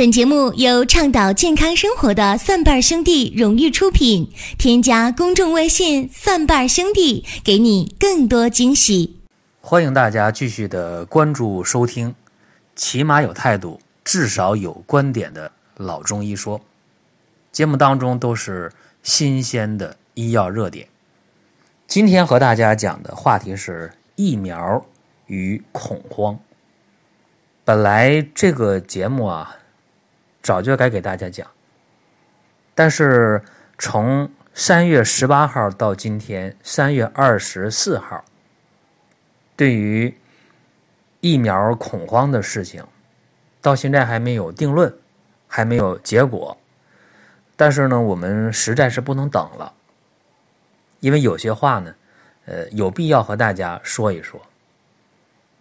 本节目由倡导健康生活的蒜瓣兄弟荣誉出品。添加公众微信“蒜瓣兄弟”，给你更多惊喜。欢迎大家继续的关注收听，起码有态度，至少有观点的老中医说。节目当中都是新鲜的医药热点。今天和大家讲的话题是疫苗与恐慌。本来这个节目啊。早就该给大家讲，但是从三月十八号到今天三月二十四号，对于疫苗恐慌的事情，到现在还没有定论，还没有结果。但是呢，我们实在是不能等了，因为有些话呢，呃，有必要和大家说一说。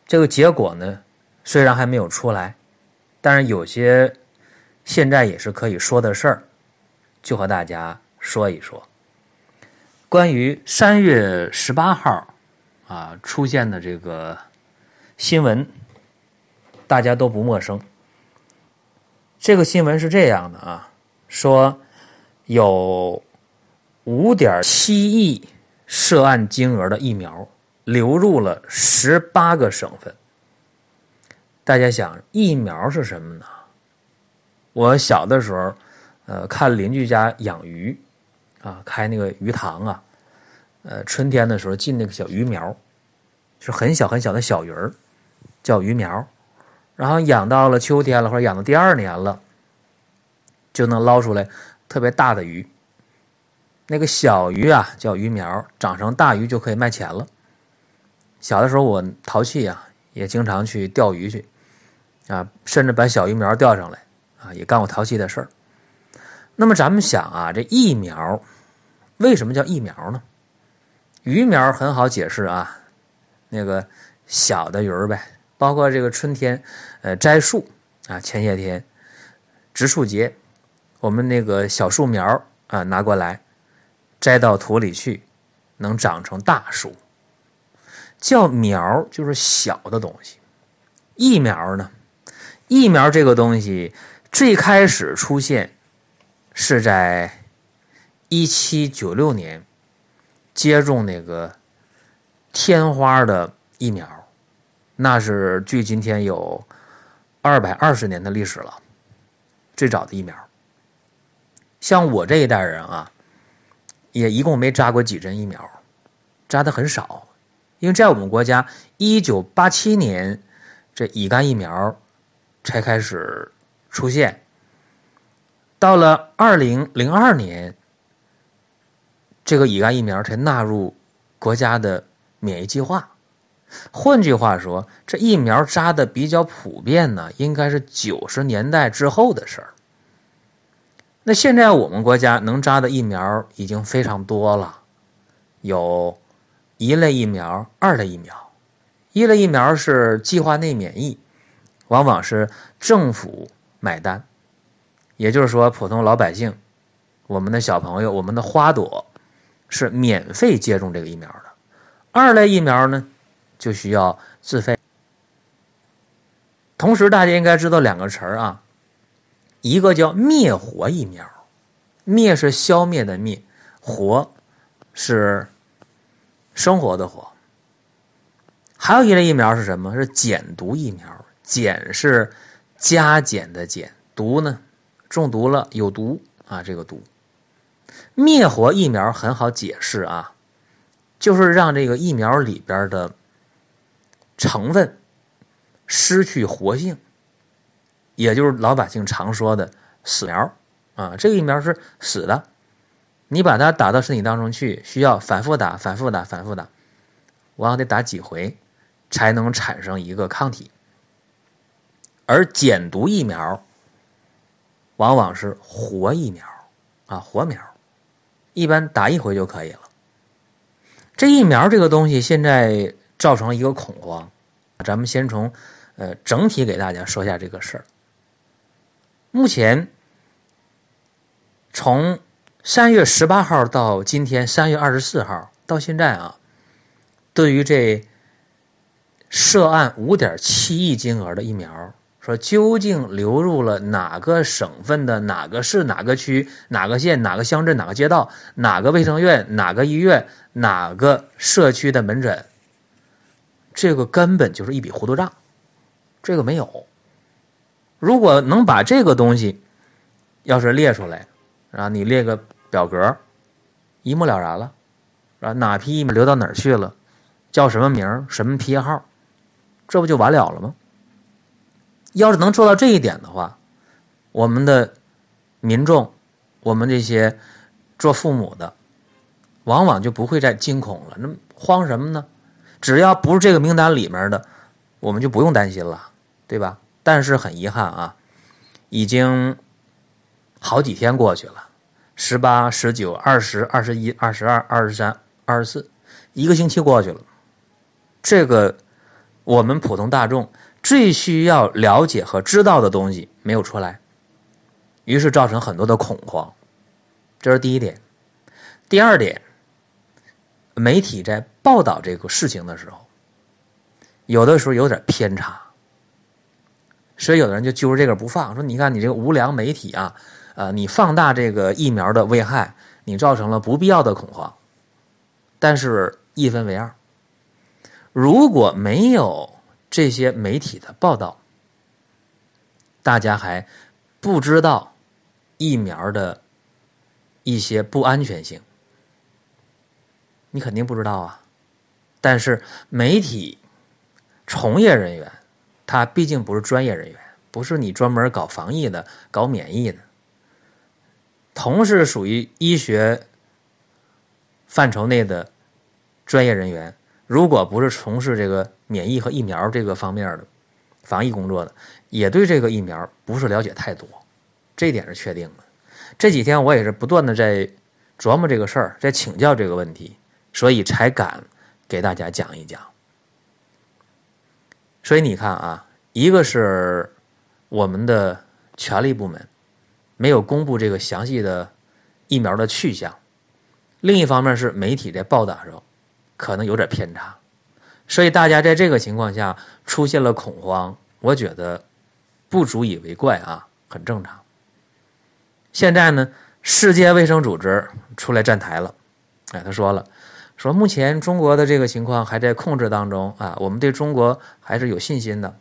这个结果呢，虽然还没有出来，但是有些。现在也是可以说的事儿，就和大家说一说。关于三月十八号啊出现的这个新闻，大家都不陌生。这个新闻是这样的啊，说有五点七亿涉案金额的疫苗流入了十八个省份。大家想，疫苗是什么呢？我小的时候，呃，看邻居家养鱼，啊，开那个鱼塘啊，呃，春天的时候进那个小鱼苗，是很小很小的小鱼儿，叫鱼苗，然后养到了秋天了，或者养到第二年了，就能捞出来特别大的鱼。那个小鱼啊叫鱼苗，长成大鱼就可以卖钱了。小的时候我淘气啊，也经常去钓鱼去，啊，甚至把小鱼苗钓上来。啊，也干过淘气的事儿。那么咱们想啊，这疫苗为什么叫疫苗呢？鱼苗很好解释啊，那个小的鱼儿呗。包括这个春天，呃，栽树啊，前些天植树节，我们那个小树苗啊拿过来，栽到土里去，能长成大树。叫苗就是小的东西，疫苗呢，疫苗这个东西。最开始出现是在一七九六年接种那个天花的疫苗，那是距今天有二百二十年的历史了。最早的疫苗，像我这一代人啊，也一共没扎过几针疫苗，扎的很少，因为在我们国家，一九八七年这乙肝疫苗才开始。出现，到了二零零二年，这个乙肝疫苗才纳入国家的免疫计划。换句话说，这疫苗扎的比较普遍呢，应该是九十年代之后的事儿。那现在我们国家能扎的疫苗已经非常多了，有一类疫苗、二类疫苗。一类疫苗是计划内免疫，往往是政府。买单，也就是说，普通老百姓，我们的小朋友，我们的花朵，是免费接种这个疫苗的。二类疫苗呢，就需要自费。同时，大家应该知道两个词儿啊，一个叫灭活疫苗，灭是消灭的灭，活是生活的活。还有一类疫苗是什么？是减毒疫苗，减是。加减的减，毒呢？中毒了有毒啊，这个毒。灭活疫苗很好解释啊，就是让这个疫苗里边的成分失去活性，也就是老百姓常说的死苗啊。这个疫苗是死的，你把它打到身体当中去，需要反复打、反复打、反复打，往往得打几回才能产生一个抗体。而减毒疫苗往往是活疫苗啊，活苗，一般打一回就可以了。这疫苗这个东西现在造成了一个恐慌，咱们先从呃整体给大家说一下这个事儿。目前从三月十八号到今天三月二十四号到现在啊，对于这涉案五点七亿金额的疫苗。说究竟流入了哪个省份的哪个市、哪个区、哪个县、哪个乡镇、哪个街道、哪个卫生院、哪个医院、哪个社区的门诊，这个根本就是一笔糊涂账，这个没有。如果能把这个东西要是列出来，啊，你列个表格，一目了然了，啊，哪批疫苗流到哪儿去了，叫什么名什么批号，这不就完了了吗？要是能做到这一点的话，我们的民众，我们这些做父母的，往往就不会再惊恐了。那慌什么呢？只要不是这个名单里面的，我们就不用担心了，对吧？但是很遗憾啊，已经好几天过去了，十八、十九、二十、二十一、二十二、二十三、二十四，一个星期过去了，这个我们普通大众。最需要了解和知道的东西没有出来，于是造成很多的恐慌，这是第一点。第二点，媒体在报道这个事情的时候，有的时候有点偏差，所以有的人就揪着这个不放，说：“你看你这个无良媒体啊，呃，你放大这个疫苗的危害，你造成了不必要的恐慌。”但是，一分为二，如果没有。这些媒体的报道，大家还不知道疫苗的一些不安全性，你肯定不知道啊。但是媒体从业人员，他毕竟不是专业人员，不是你专门搞防疫的、搞免疫的，同是属于医学范畴内的专业人员。如果不是从事这个免疫和疫苗这个方面的防疫工作的，也对这个疫苗不是了解太多，这点是确定的。这几天我也是不断的在琢磨这个事儿，在请教这个问题，所以才敢给大家讲一讲。所以你看啊，一个是我们的权力部门没有公布这个详细的疫苗的去向，另一方面是媒体在报道的时候。可能有点偏差，所以大家在这个情况下出现了恐慌，我觉得不足以为怪啊，很正常。现在呢，世界卫生组织出来站台了，哎，他说了，说目前中国的这个情况还在控制当中啊，我们对中国还是有信心的。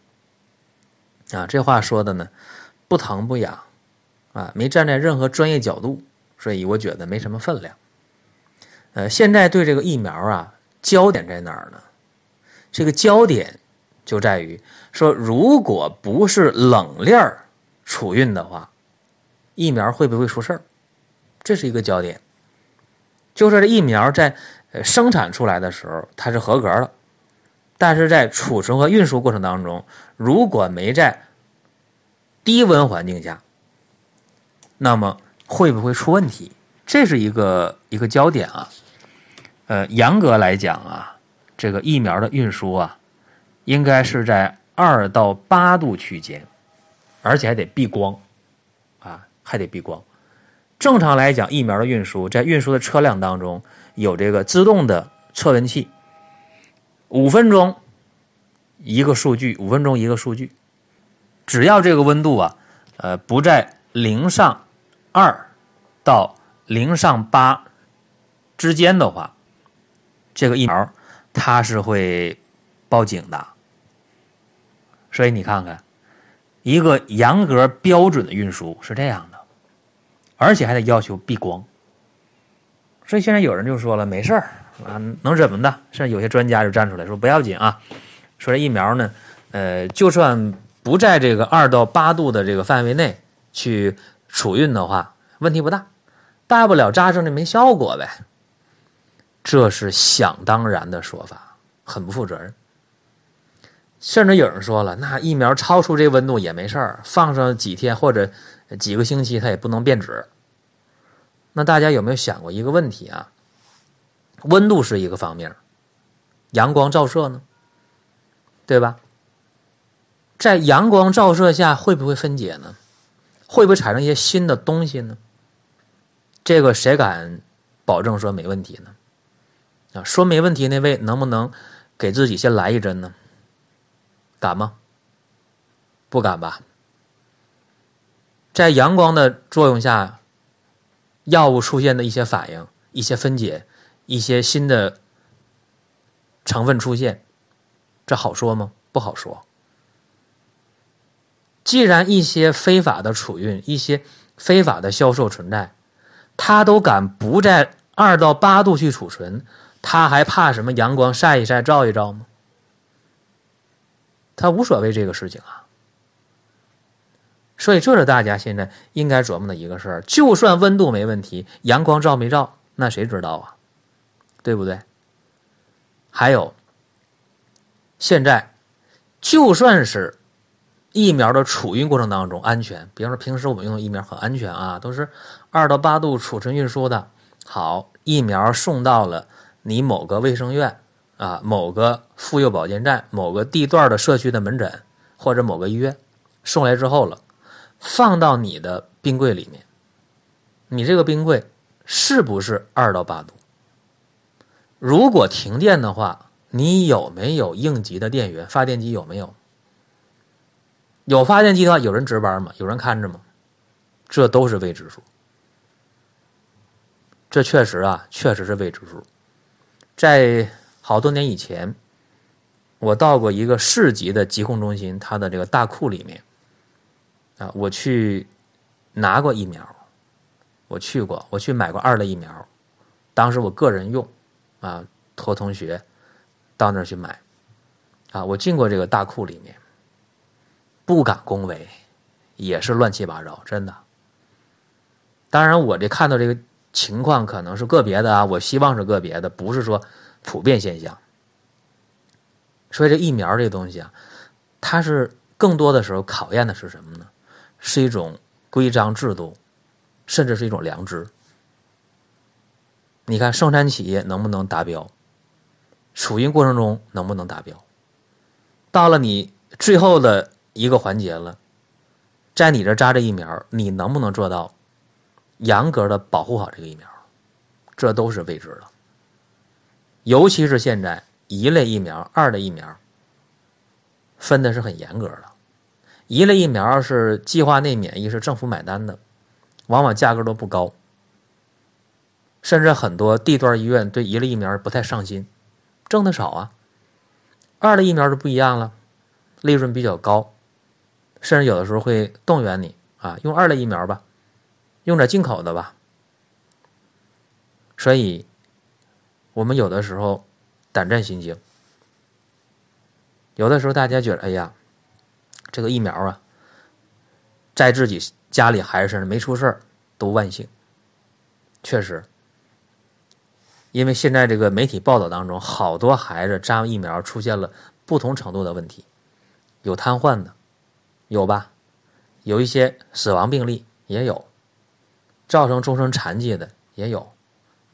啊，这话说的呢，不疼不痒，啊，没站在任何专业角度，所以我觉得没什么分量。呃，现在对这个疫苗啊。焦点在哪儿呢？这个焦点就在于说，如果不是冷链储运的话，疫苗会不会出事儿？这是一个焦点。就是这疫苗在生产出来的时候它是合格的，但是在储存和运输过程当中，如果没在低温环境下，那么会不会出问题？这是一个一个焦点啊。呃，严格来讲啊，这个疫苗的运输啊，应该是在二到八度区间，而且还得避光，啊，还得避光。正常来讲，疫苗的运输在运输的车辆当中有这个自动的测温器，五分钟一个数据，五分钟一个数据，只要这个温度啊，呃，不在零上二到零上八之间的话。这个疫苗它是会报警的，所以你看看，一个严格标准的运输是这样的，而且还得要求避光。所以现在有人就说了，没事儿啊，能怎么的？甚至有些专家就站出来说不要紧啊，说这疫苗呢，呃，就算不在这个二到八度的这个范围内去储运的话，问题不大，大不了扎上就没效果呗。这是想当然的说法，很不负责任。甚至有人说了，那疫苗超出这温度也没事儿，放上几天或者几个星期，它也不能变质。那大家有没有想过一个问题啊？温度是一个方面，阳光照射呢，对吧？在阳光照射下会不会分解呢？会不会产生一些新的东西呢？这个谁敢保证说没问题呢？啊，说没问题那位能不能给自己先来一针呢？敢吗？不敢吧？在阳光的作用下，药物出现的一些反应、一些分解、一些新的成分出现，这好说吗？不好说。既然一些非法的储运、一些非法的销售存在，他都敢不在二到八度去储存，他还怕什么阳光晒一晒、照一照吗？他无所谓这个事情啊。所以，这是大家现在应该琢磨的一个事儿。就算温度没问题，阳光照没照，那谁知道啊？对不对？还有，现在就算是疫苗的储运过程当中安全，比方说平时我们用的疫苗很安全啊，都是二到八度储存运输的。好，疫苗送到了你某个卫生院啊，某个妇幼保健站，某个地段的社区的门诊或者某个医院送来之后了。放到你的冰柜里面，你这个冰柜是不是二到八度？如果停电的话，你有没有应急的电源？发电机有没有？有发电机的话，有人值班吗？有人看着吗？这都是未知数。这确实啊，确实是未知数。在好多年以前，我到过一个市级的疾控中心，它的这个大库里面。啊，我去拿过疫苗，我去过，我去买过二类疫苗，当时我个人用，啊，托同学到那儿去买，啊，我进过这个大库里面，不敢恭维，也是乱七八糟，真的。当然，我这看到这个情况可能是个别的啊，我希望是个别的，不是说普遍现象。所以这疫苗这东西啊，它是更多的时候考验的是什么呢？是一种规章制度，甚至是一种良知。你看，生产企业能不能达标？储运过程中能不能达标？到了你最后的一个环节了，在你这扎这疫苗，你能不能做到严格的保护好这个疫苗？这都是未知的。尤其是现在一类疫苗、二类疫苗分的是很严格的。一类疫苗是计划内免疫，是政府买单的，往往价格都不高，甚至很多地段医院对一类疫苗不太上心，挣的少啊。二类疫苗就不一样了，利润比较高，甚至有的时候会动员你啊，用二类疫苗吧，用点进口的吧。所以，我们有的时候胆战心惊，有的时候大家觉得，哎呀。这个疫苗啊，在自己家里孩子身上没出事儿，都万幸。确实，因为现在这个媒体报道当中，好多孩子扎完疫苗出现了不同程度的问题，有瘫痪的，有吧？有一些死亡病例也有，造成终身残疾的也有，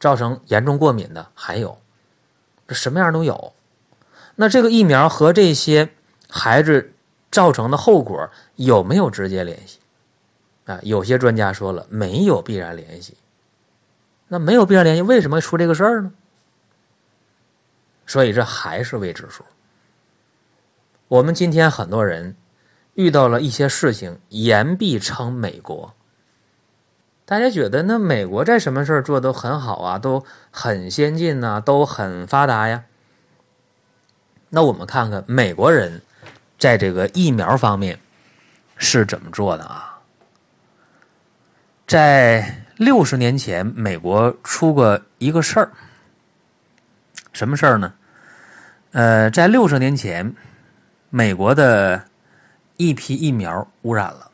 造成严重过敏的还有，这什么样都有。那这个疫苗和这些孩子。造成的后果有没有直接联系？啊，有些专家说了，没有必然联系。那没有必然联系，为什么出这个事儿呢？所以这还是未知数。我们今天很多人遇到了一些事情，言必称美国。大家觉得那美国在什么事儿做都很好啊，都很先进呐，都很发达呀。那我们看看美国人。在这个疫苗方面是怎么做的啊？在六十年前，美国出过一个事儿，什么事儿呢？呃，在六十年前，美国的一批疫苗污染了。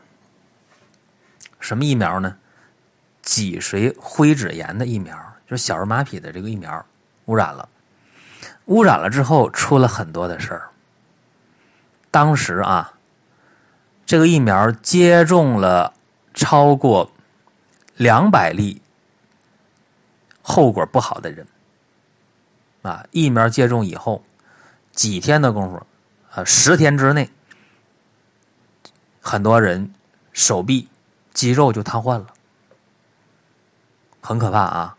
什么疫苗呢？脊髓灰质炎的疫苗，就是小儿麻痹的这个疫苗污染了。污染了之后，出了很多的事儿。当时啊，这个疫苗接种了超过两百例后果不好的人啊，疫苗接种以后几天的功夫，啊，十天之内，很多人手臂肌肉就瘫痪了，很可怕啊！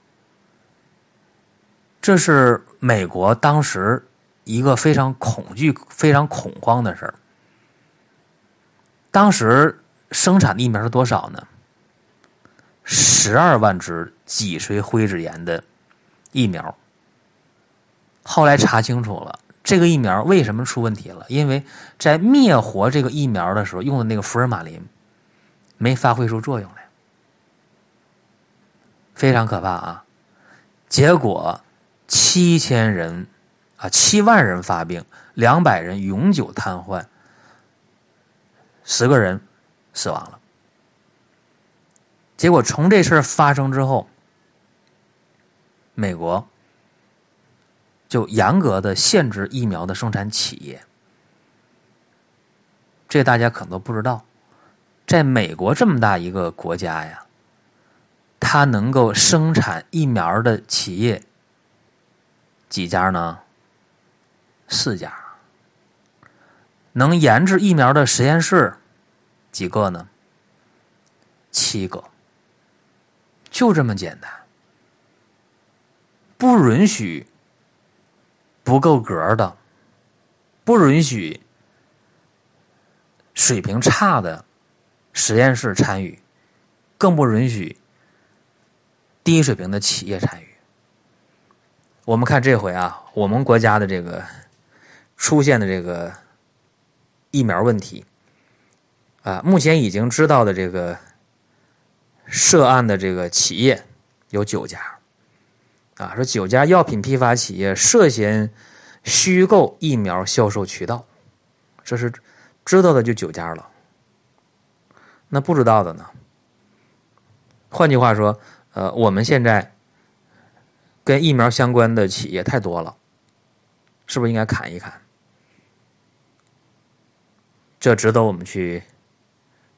这是美国当时。一个非常恐惧、非常恐慌的事儿。当时生产的疫苗是多少呢？十二万支脊髓灰质炎的疫苗。后来查清楚了，这个疫苗为什么出问题了？因为在灭活这个疫苗的时候用的那个福尔马林没发挥出作用来，非常可怕啊！结果七千人啊，七万人发病，两百人永久瘫痪，十个人死亡了。结果从这事儿发生之后，美国。就严格的限制疫苗的生产企业，这大家可能都不知道，在美国这么大一个国家呀，它能够生产疫苗的企业几家呢？四家。能研制疫苗的实验室几个呢？七个。就这么简单，不允许。不够格的，不允许水平差的实验室参与，更不允许低水平的企业参与。我们看这回啊，我们国家的这个出现的这个疫苗问题啊，目前已经知道的这个涉案的这个企业有九家。啊，说九家药品批发企业涉嫌虚构疫苗销售渠道，这是知道的就九家了。那不知道的呢？换句话说，呃，我们现在跟疫苗相关的企业太多了，是不是应该砍一砍？这值得我们去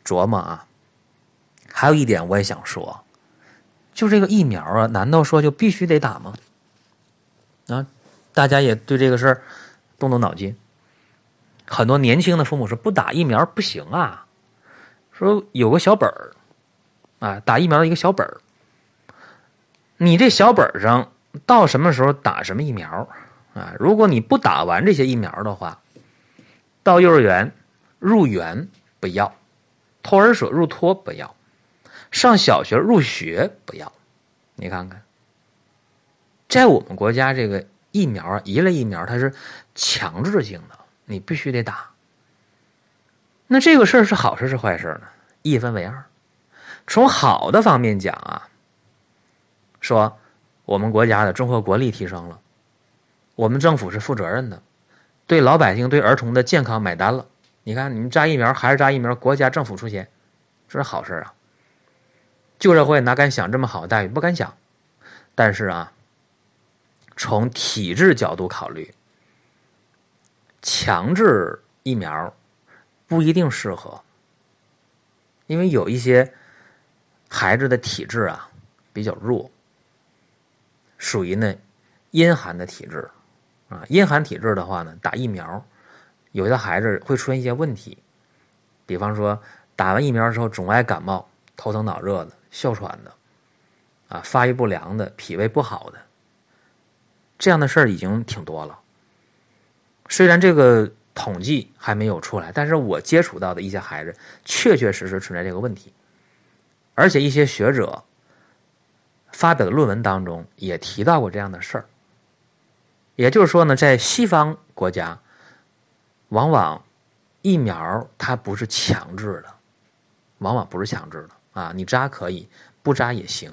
琢磨啊。还有一点，我也想说。就这个疫苗啊，难道说就必须得打吗？啊，大家也对这个事儿动动脑筋。很多年轻的父母说不打疫苗不行啊，说有个小本儿啊，打疫苗的一个小本儿。你这小本上到什么时候打什么疫苗啊？如果你不打完这些疫苗的话，到幼儿园入园不要，托儿所入托不要。上小学入学不要，你看看，在我们国家这个疫苗啊，一类疫苗它是强制性的，你必须得打。那这个事儿是好事是坏事呢？一分为二。从好的方面讲啊，说我们国家的综合国力提升了，我们政府是负责任的，对老百姓、对儿童的健康买单了。你看，你们扎疫苗还是扎疫苗，国家政府出钱，这是好事啊。旧社会哪敢想这么好的待遇？不敢想。但是啊，从体制角度考虑，强制疫苗不一定适合，因为有一些孩子的体质啊比较弱，属于呢阴寒的体质啊。阴寒体质的话呢，打疫苗，有的孩子会出现一些问题，比方说打完疫苗之后总爱感冒、头疼脑热的。哮喘的，啊，发育不良的，脾胃不好的，这样的事儿已经挺多了。虽然这个统计还没有出来，但是我接触到的一些孩子，确确实实存在这个问题，而且一些学者发表的论文当中也提到过这样的事儿。也就是说呢，在西方国家，往往疫苗它不是强制的，往往不是强制的。啊，你扎可以，不扎也行。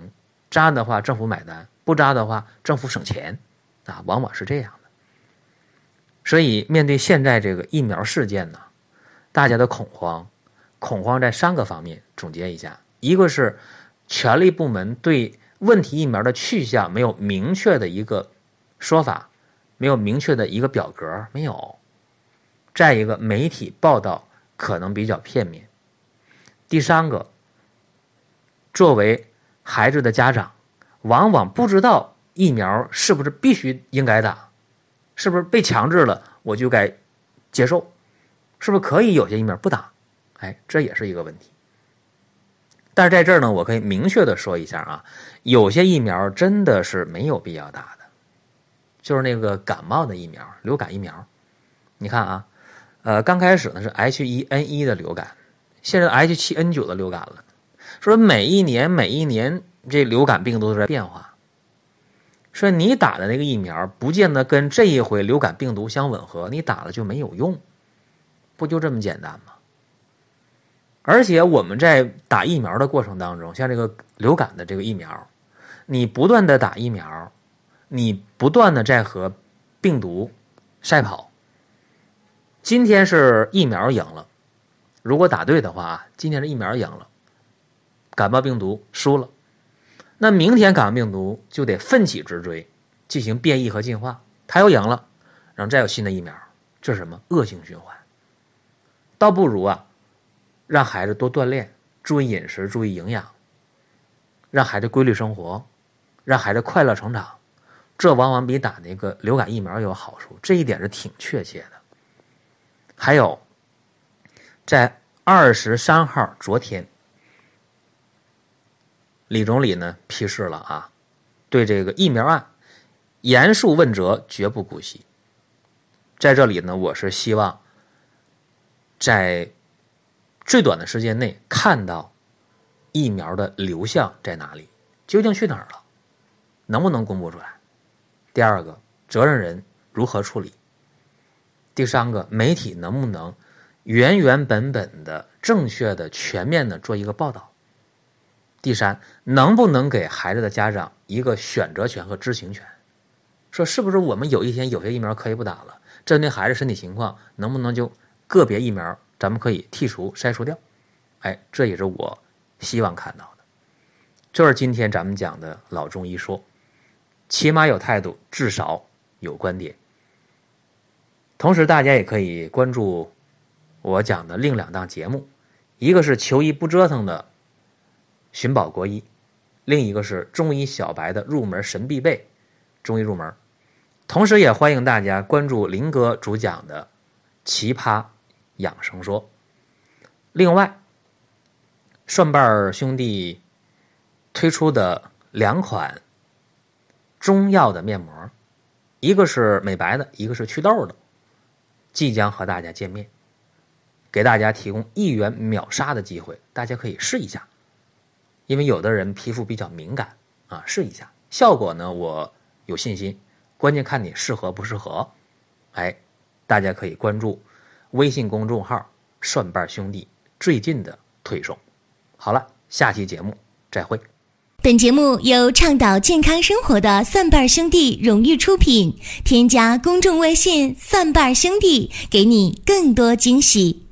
扎的话，政府买单；不扎的话，政府省钱。啊，往往是这样的。所以，面对现在这个疫苗事件呢，大家的恐慌，恐慌在三个方面。总结一下：一个是权力部门对问题疫苗的去向没有明确的一个说法，没有明确的一个表格，没有；再一个，媒体报道可能比较片面；第三个。作为孩子的家长，往往不知道疫苗是不是必须应该打，是不是被强制了我就该接受，是不是可以有些疫苗不打？哎，这也是一个问题。但是在这儿呢，我可以明确的说一下啊，有些疫苗真的是没有必要打的，就是那个感冒的疫苗，流感疫苗。你看啊，呃，刚开始呢是 H1N1 的流感，现在 H7N9 的流感了。说每一年每一年这流感病毒都在变化。说你打的那个疫苗不见得跟这一回流感病毒相吻合，你打了就没有用，不就这么简单吗？而且我们在打疫苗的过程当中，像这个流感的这个疫苗，你不断的打疫苗，你不断的在和病毒赛跑。今天是疫苗赢了，如果打对的话，今天是疫苗赢了，感冒病毒输了。那明天感冒病毒就得奋起直追，进行变异和进化。它又赢了，然后再有新的疫苗，这是什么恶性循环？倒不如啊，让孩子多锻炼，注意饮食，注意营养，让孩子规律生活，让孩子快乐成长，这往往比打那个流感疫苗有好处。这一点是挺确切的。还有，在二十三号昨天。李总理呢批示了啊，对这个疫苗案严肃问责，绝不姑息。在这里呢，我是希望在最短的时间内看到疫苗的流向在哪里，究竟去哪儿了，能不能公布出来？第二个，责任人如何处理？第三个，媒体能不能原原本本的、正确的、全面的做一个报道？第三，能不能给孩子的家长一个选择权和知情权？说是不是我们有一天有些疫苗可以不打了？针对孩子身体情况，能不能就个别疫苗咱们可以剔除筛除掉？哎，这也是我希望看到的。这是今天咱们讲的老中医说，起码有态度，至少有观点。同时，大家也可以关注我讲的另两档节目，一个是求医不折腾的。寻宝国医，另一个是中医小白的入门神必备，中医入门。同时也欢迎大家关注林哥主讲的奇葩养生说。另外，蒜瓣兄弟推出的两款中药的面膜，一个是美白的，一个是祛痘的，即将和大家见面，给大家提供一元秒杀的机会，大家可以试一下。因为有的人皮肤比较敏感啊，试一下效果呢，我有信心。关键看你适合不适合。哎，大家可以关注微信公众号“蒜瓣兄弟”最近的推送。好了，下期节目再会。本节目由倡导健康生活的蒜瓣兄弟荣誉出品。添加公众微信“蒜瓣兄弟”，给你更多惊喜。